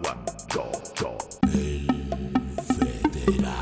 One, two. El federal.